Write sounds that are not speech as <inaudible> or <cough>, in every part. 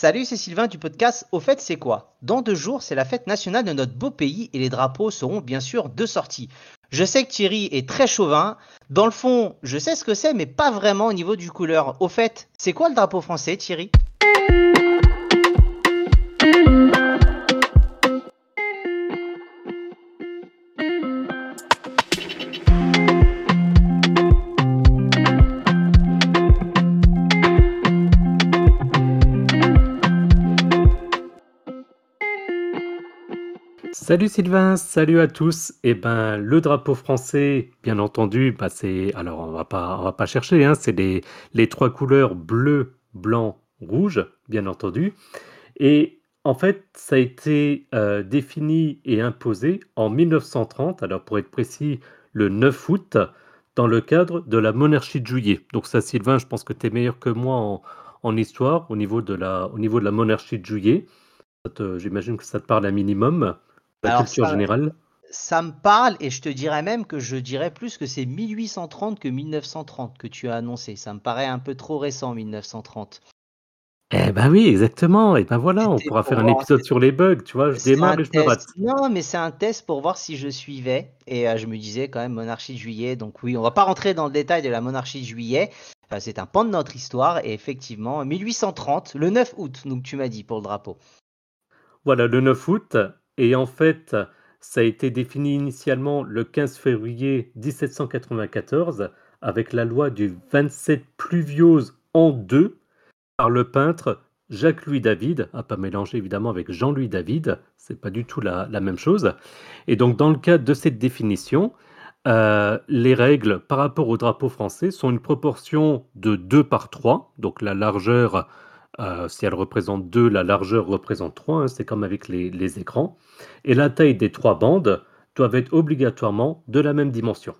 Salut, c'est Sylvain du podcast Au fait, c'est quoi? Dans deux jours, c'est la fête nationale de notre beau pays et les drapeaux seront bien sûr de sortie. Je sais que Thierry est très chauvin. Dans le fond, je sais ce que c'est, mais pas vraiment au niveau du couleur. Au fait, c'est quoi le drapeau français, Thierry? Salut Sylvain, salut à tous. Eh ben, le drapeau français, bien entendu, bah c'est alors on va pas va pas chercher, hein, c'est les, trois couleurs bleu, blanc, rouge, bien entendu. Et en fait, ça a été euh, défini et imposé en 1930, alors pour être précis, le 9 août, dans le cadre de la monarchie de juillet. Donc ça, Sylvain, je pense que tu es meilleur que moi en, en, histoire au niveau de la, au niveau de la monarchie de juillet. J'imagine que ça te parle un minimum. La culture ça, générale Ça me parle et je te dirais même que je dirais plus que c'est 1830 que 1930 que tu as annoncé. Ça me paraît un peu trop récent, 1930. Eh ben oui, exactement. Et ben voilà, on pourra faire un épisode sur les bugs, tu vois. Je démarre et je me rate. Non, mais c'est un test pour voir si je suivais. Et euh, je me disais quand même monarchie de juillet. Donc oui, on va pas rentrer dans le détail de la monarchie de juillet. Enfin, c'est un pan de notre histoire. Et effectivement, 1830, le 9 août, donc tu m'as dit pour le drapeau. Voilà, le 9 août. Et en fait, ça a été défini initialement le 15 février 1794 avec la loi du 27 pluviose en deux par le peintre Jacques-Louis David, à pas mélanger évidemment avec Jean-Louis David, c'est pas du tout la, même chose. Et donc dans le cadre de cette définition, euh, les règles par rapport au drapeau français sont une proportion de 2 par 3, donc la largeur euh, si elle représente 2, la largeur représente 3, hein, c'est comme avec les, les, écrans. Et la taille des trois bandes doivent être obligatoirement de la même dimension.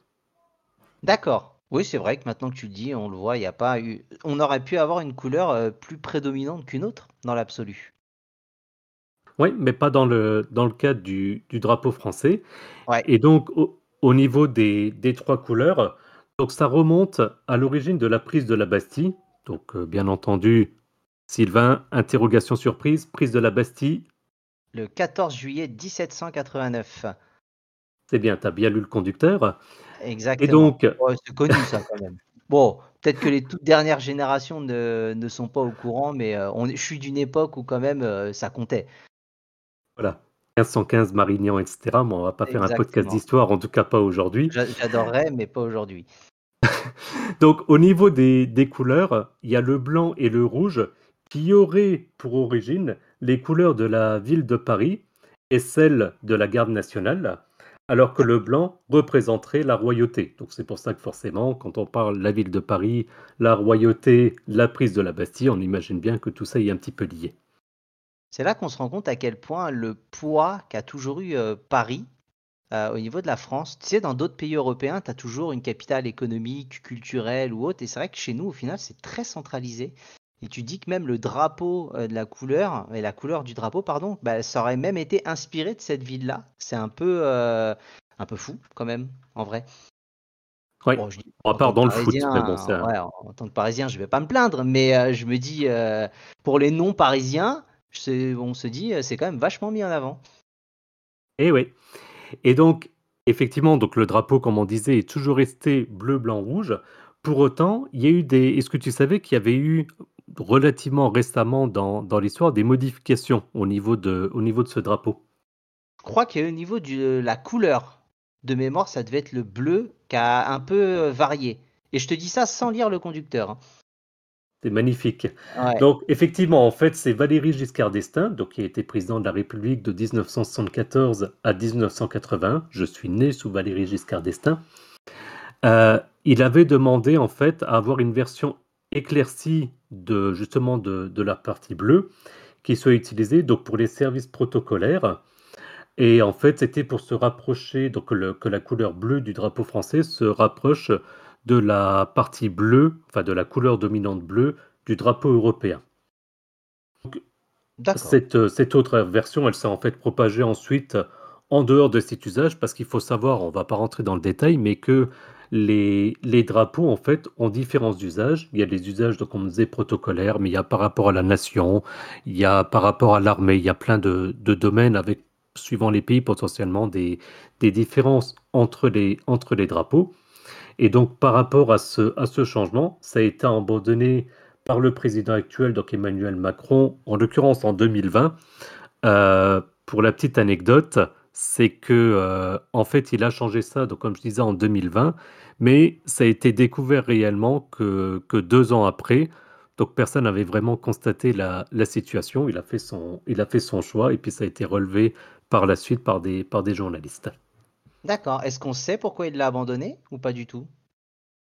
D'accord. Oui, c'est vrai que maintenant que tu le dis, on le voit, il n'y a pas eu. On aurait pu avoir une couleur euh, plus prédominante qu'une autre dans l'absolu. Oui, mais pas dans le, dans le cadre du, du drapeau français. Ouais. Et donc, au, au niveau des, des, trois couleurs, donc ça remonte à l'origine de la prise de la Bastille. Donc, euh, bien entendu, Sylvain, interrogation surprise, prise de la Bastille. Le 14 juillet 1789. C'est bien, tu as bien lu le conducteur. Exactement. Et donc. Ouais, c'est connu ça quand même. <laughs> Bon, peut-être que les toutes dernières générations ne, ne sont pas au courant, mais euh, on, je suis d'une époque où quand même euh, ça comptait. Voilà. 1515, Marignan, etc. Mais on va pas faire un podcast d'histoire, en tout cas pas aujourd'hui. J'adorerais, mais pas aujourd'hui. <laughs> donc, au niveau des, des couleurs, il y a le blanc et le rouge qui aurait pour origine les couleurs de la ville de Paris et celles de la garde nationale, alors que le blanc représenterait la royauté. Donc c'est pour ça que forcément, quand on parle de la ville de Paris, la royauté, la prise de la Bastille, on imagine bien que tout ça est un petit peu lié. C'est là qu'on se rend compte à quel point le poids qu'a toujours eu euh, Paris euh, au niveau de la France. Tu sais, dans d'autres pays européens, tu as toujours une capitale économique, culturelle ou autre, et c'est vrai que chez nous, au final, c'est très centralisé. Et tu dis que même le drapeau euh, de la couleur, et la couleur du drapeau, pardon, bah, ça aurait même été inspiré de cette ville-là. C'est un peu, euh, un peu fou, quand même, en vrai. Oui, bon, je dis, à part dans le foot. Mais bon, ça... ouais, en tant que parisien, je vais pas me plaindre, mais euh, je me dis, euh, pour les non-parisiens, on se dit, c'est quand même vachement mis en avant. Et oui. Et donc, effectivement, donc le drapeau, comme on disait, est toujours resté bleu, blanc, rouge. Pour autant, il y a eu des. Est-ce que tu savais qu'il y avait eu relativement récemment dans, dans l'histoire des modifications au niveau, de, au niveau de ce drapeau. Je crois qu'au niveau de la couleur de mémoire, ça devait être le bleu qui a un peu varié. Et je te dis ça sans lire le conducteur. Hein. C'est magnifique. Ouais. Donc, effectivement, en fait, c'est Valéry Giscard d'Estaing, donc qui a été président de la République de 1974 à 1980. Je suis né sous Valéry Giscard d'Estaing. Euh, il avait demandé, en fait, à avoir une version éclaircie de justement de, de, la partie bleue qui soit utilisée donc pour les services protocolaires. Et en fait c'était pour se rapprocher donc le, que la couleur bleue du drapeau français se rapproche de la partie bleue enfin de la couleur dominante bleue du drapeau européen. Donc, cette, cette autre version elle s'est en fait propagée ensuite en dehors de cet usage parce qu'il faut savoir on va pas rentrer dans le détail mais que les, drapeaux, en fait, ont différents usages. Il y a des usages, donc on disait protocolaires, mais il y a par rapport à la nation, il y a par rapport à l'armée, il y a plein de, domaines avec, suivant les pays, potentiellement des, différences entre les, drapeaux. Et donc, par rapport à ce, à ce changement, ça a été abandonné par le président actuel, donc Emmanuel Macron, en l'occurrence en 2020. Euh, pour la petite anecdote, c'est que euh, en fait, il a changé ça, donc comme je disais, en 2020, mais ça a été découvert réellement que, que deux ans après. Donc personne n'avait vraiment constaté la, la, situation. Il a, fait son, il a fait son choix et puis ça a été relevé par la suite par des, par des journalistes. D'accord. Est-ce qu'on sait pourquoi il l'a abandonné ou pas du tout?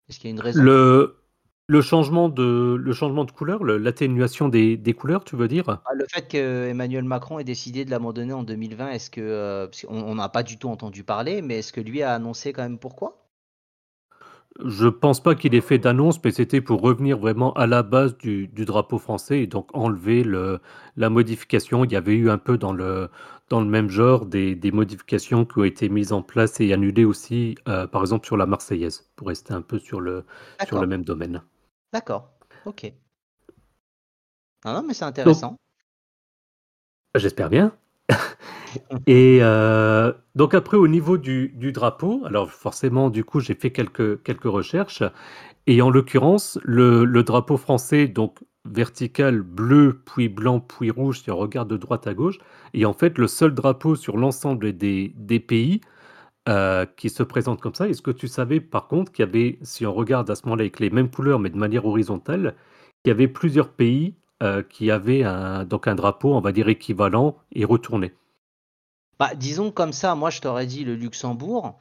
Est-ce qu'il y a une raison? Le, le changement de, le changement de couleur, l'atténuation des, des, couleurs, tu veux dire? Ah, Le fait qu'Emmanuel Macron ait décidé de l'abandonner en 2020, est-ce que. Euh, on n'a pas du tout entendu parler, mais est-ce que lui a annoncé quand même pourquoi? Je pense pas qu'il ait fait d'annonce, mais c'était pour revenir vraiment à la base du, du drapeau français et donc enlever le, la modification. Il y avait eu un peu dans le, dans le même genre des, des modifications qui ont été mises en place et annulées aussi, euh, par exemple sur la Marseillaise, pour rester un peu sur le, sur le même domaine. D'accord, ok. Ah non, mais c'est intéressant. J'espère bien. <laughs> Et euh, donc après, au niveau du, du, drapeau, alors forcément, du coup, j'ai fait quelques, quelques recherches. Et en l'occurrence, le, le, drapeau français, donc vertical bleu, puis blanc, puis rouge, si on regarde de droite à gauche, est en fait le seul drapeau sur l'ensemble des, des, pays euh, qui se présente comme ça. Est-ce que tu savais par contre qu'il y avait, si on regarde à ce moment-là avec les mêmes couleurs mais de manière horizontale, qu'il y avait plusieurs pays euh, qui avaient un, donc un drapeau, on va dire, équivalent et retourné? Bah, Disons comme ça, moi je t'aurais dit le Luxembourg.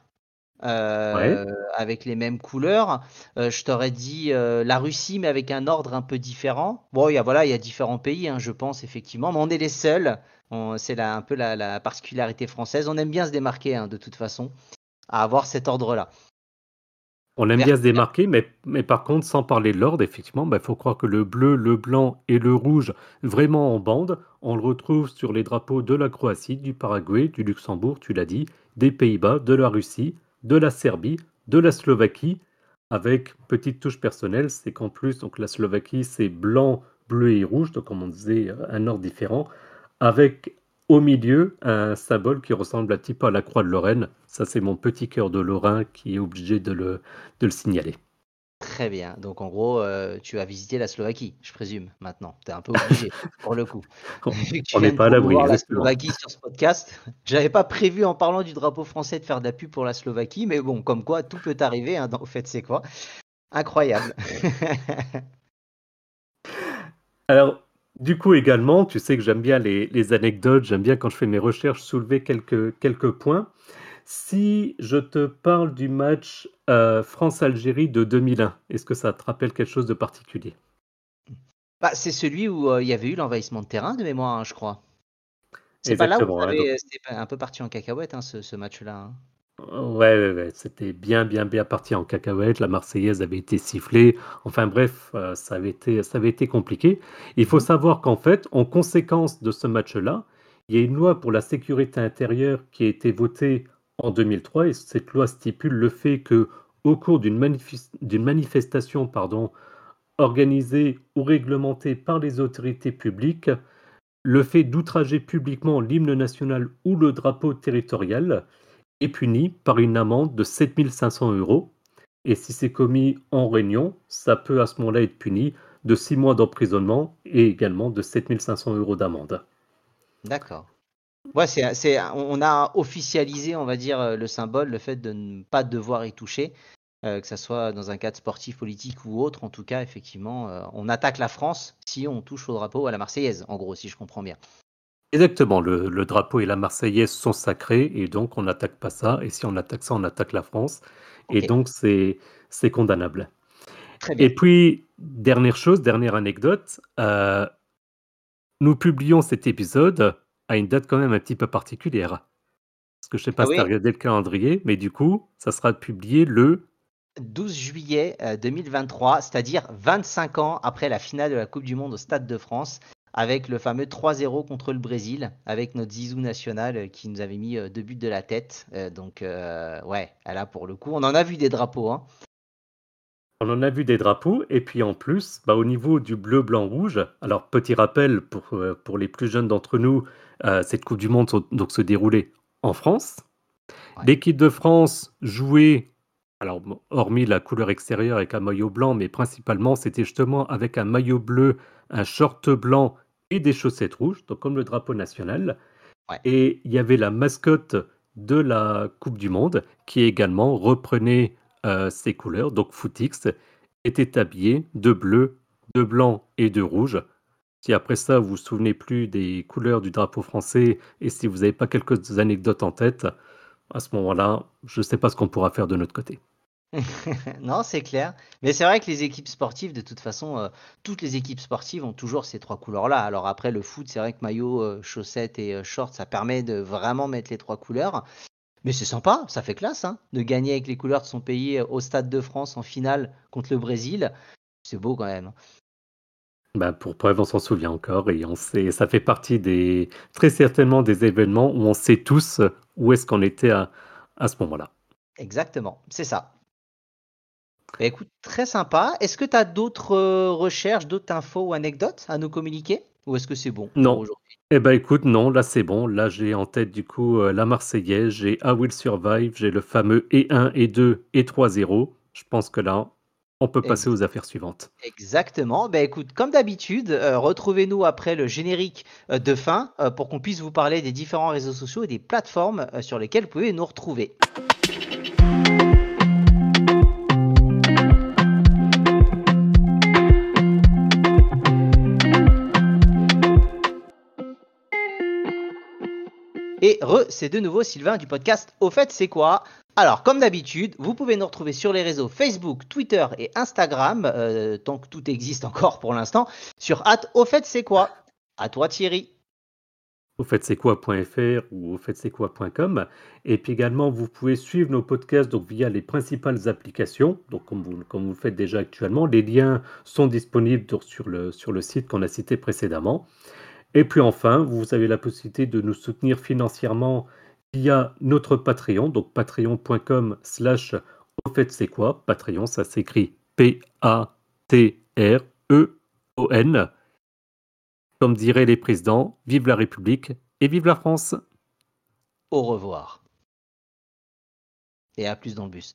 Euh, ouais. avec les mêmes couleurs. Euh, je t'aurais dit euh, la Russie, mais avec un ordre un peu différent. Bon, il y a, voilà, il y a différents pays, hein, je pense, effectivement, mais on est les seuls. C'est un peu la, la, particularité française. On aime bien se démarquer, hein, de toute façon, à avoir cet ordre-là. On aime bien se démarquer, mais, mais par contre, sans parler de l'ordre, effectivement, il bah, faut croire que le bleu, le blanc et le rouge, vraiment en bande, on le retrouve sur les drapeaux de la Croatie, du Paraguay, du Luxembourg, tu l'as dit, des Pays-Bas, de la Russie, de la Serbie, de la Slovaquie, avec petite touche personnelle, c'est qu'en plus, donc la Slovaquie, c'est blanc, bleu et rouge, donc comme on disait, un ordre différent, avec au milieu un symbole qui ressemble un petit peu à la croix de Lorraine. Ça, c'est mon petit cœur de Lorrain qui est obligé de le, de le signaler. Très bien. Donc en gros, euh, tu as visité la Slovaquie, je présume, maintenant. Tu es un peu obligé, <laughs> pour le coup. on <laughs> n'est pas à l'abri. la Slovaquie sur ce podcast. J'avais pas prévu, en parlant du drapeau français, de faire de la pub pour la Slovaquie, mais bon, comme quoi, tout peut arriver. Hein, dans... Au fait, c'est quoi Incroyable. <laughs> Alors, du coup, également, tu sais que j'aime bien les, les anecdotes, j'aime bien quand je fais mes recherches soulever quelques, quelques points. Si je te parle du match euh, France-Algérie de 2001, est-ce que ça te rappelle quelque chose de particulier? Bah, C'est celui où euh, il y avait eu l'envahissement de terrain, de mémoire, hein, je crois. C'est pas là où c'était un peu parti en cacahuète, hein, ce, ce match-là. Hein. Ouais, ouais, ouais, c'était bien, bien, bien parti en cacahuète. La Marseillaise avait été sifflée. Enfin bref, euh, ça, avait été, ça avait été compliqué. Il faut savoir qu'en fait, en conséquence de ce match-là, il y a une loi pour la sécurité intérieure qui a été votée en 2003 et cette loi stipule le fait que au cours d'une manifestation organisée ou réglementée par les autorités publiques, le fait d'outrager publiquement l'hymne national ou le drapeau territorial est puni par une amende de 7500 euros. Et si c'est commis en réunion, ça peut à ce moment-là être puni de 6 mois d'emprisonnement et également de 7500 euros d'amende. D'accord. Ouais, c'est, c'est, on a officialisé, on va dire, euh, le symbole, le fait de ne pas devoir y toucher, euh, que ce soit dans un cadre sportif, politique ou autre. En tout cas, effectivement, euh, on attaque la France si on touche au drapeau à la Marseillaise, en gros, si je comprends bien. Exactement, le, le drapeau et la Marseillaise sont sacrés et donc on n'attaque pas ça. Et si on attaque ça, on attaque la France. Et donc c'est, c'est condamnable. Très bien. Et puis, dernière chose, dernière anecdote, nous publions cet épisode à une date quand même un petit peu particulière. Parce que je sais pas Ah si tu as regardé le calendrier, mais du coup, ça sera publié le 12 juillet euh, 2023, c'est-à-dire 25 ans après la finale de la Coupe du Monde au Stade de France avec le fameux 3-0 contre le Brésil, avec notre Zizou national euh, qui nous avait mis euh, deux buts de la tête. Euh, donc, ouais, là pour le coup, on en a vu des drapeaux. Hein. On en a vu des drapeaux, et puis en plus, bah, au niveau du bleu, blanc, rouge, alors petit rappel pour, pour les plus jeunes d'entre nous, cette Coupe du Monde donc, se déroulait en France. L'équipe de France jouait, alors hormis la couleur extérieure avec un maillot blanc, mais principalement c'était justement avec un maillot bleu, un short blanc et des chaussettes rouges, donc comme le drapeau national. Et il y avait la mascotte de la Coupe du Monde qui également reprenait euh, ses couleurs. Donc Footix était habillé de bleu, de blanc et de rouge. Si après ça vous vous souvenez plus des couleurs du drapeau français et si vous n'avez pas quelques anecdotes en tête, à ce moment-là, je ne sais pas ce qu'on pourra faire de notre côté. <laughs> non, c'est clair. Mais c'est vrai que les équipes sportives, de toute façon, euh, toutes les équipes sportives ont toujours ces trois couleurs-là. Alors après, le foot, c'est vrai que maillot, euh, chaussettes et euh, shorts, ça permet de vraiment mettre les trois couleurs. Mais c'est sympa, ça fait classe, hein, de gagner avec les couleurs de son pays au Stade de France en finale contre le Brésil. C'est beau quand même. Bah pour preuve, on s'en souvient encore et on sait, ça fait partie des très certainement des événements où on sait tous où est-ce qu'on était à, à ce moment-là. Exactement, c'est ça. Bah, écoute, très sympa. Est-ce que tu as d'autres euh, recherches, d'autres infos ou anecdotes à nous communiquer? Ou est-ce que c'est bon Non. aujourd'hui? Eh ben écoute, non, là c'est bon. Là j'ai en tête du coup euh, la Marseillaise, j'ai I Will Survive, j'ai le fameux E1, E2 et 3-0. Je pense que là, on peut passer aux affaires suivantes. Exactement. Ben écoute, comme d'habitude, euh, retrouvez-nous après le générique de fin pour qu'on puisse vous parler des différents réseaux sociaux et des plateformes sur lesquelles vous pouvez nous retrouver. Et re, c'est de nouveau Sylvain du podcast Au fait, c'est quoi? Alors, comme d'habitude, vous pouvez nous retrouver sur les réseaux Facebook, Twitter et Instagram, euh, tant que tout existe encore pour l'instant, sur at Au fait, c'est quoi À toi, Thierry. Au fait, c'est quoi.fr ou au fait, c'est quoi.com. Et puis également, vous pouvez suivre nos podcasts donc, via les principales applications, donc comme vous, le faites déjà actuellement. Les liens sont disponibles sur le, sur le site qu'on a cité précédemment. Et puis enfin, vous avez la possibilité de nous soutenir financièrement via notre Patreon, donc patreon.com slash au fait c'est quoi Patreon, ça s'écrit P-A-T-R-E-O-N. Comme diraient les présidents, vive la République et vive la France. Au revoir. Et à plus dans le bus.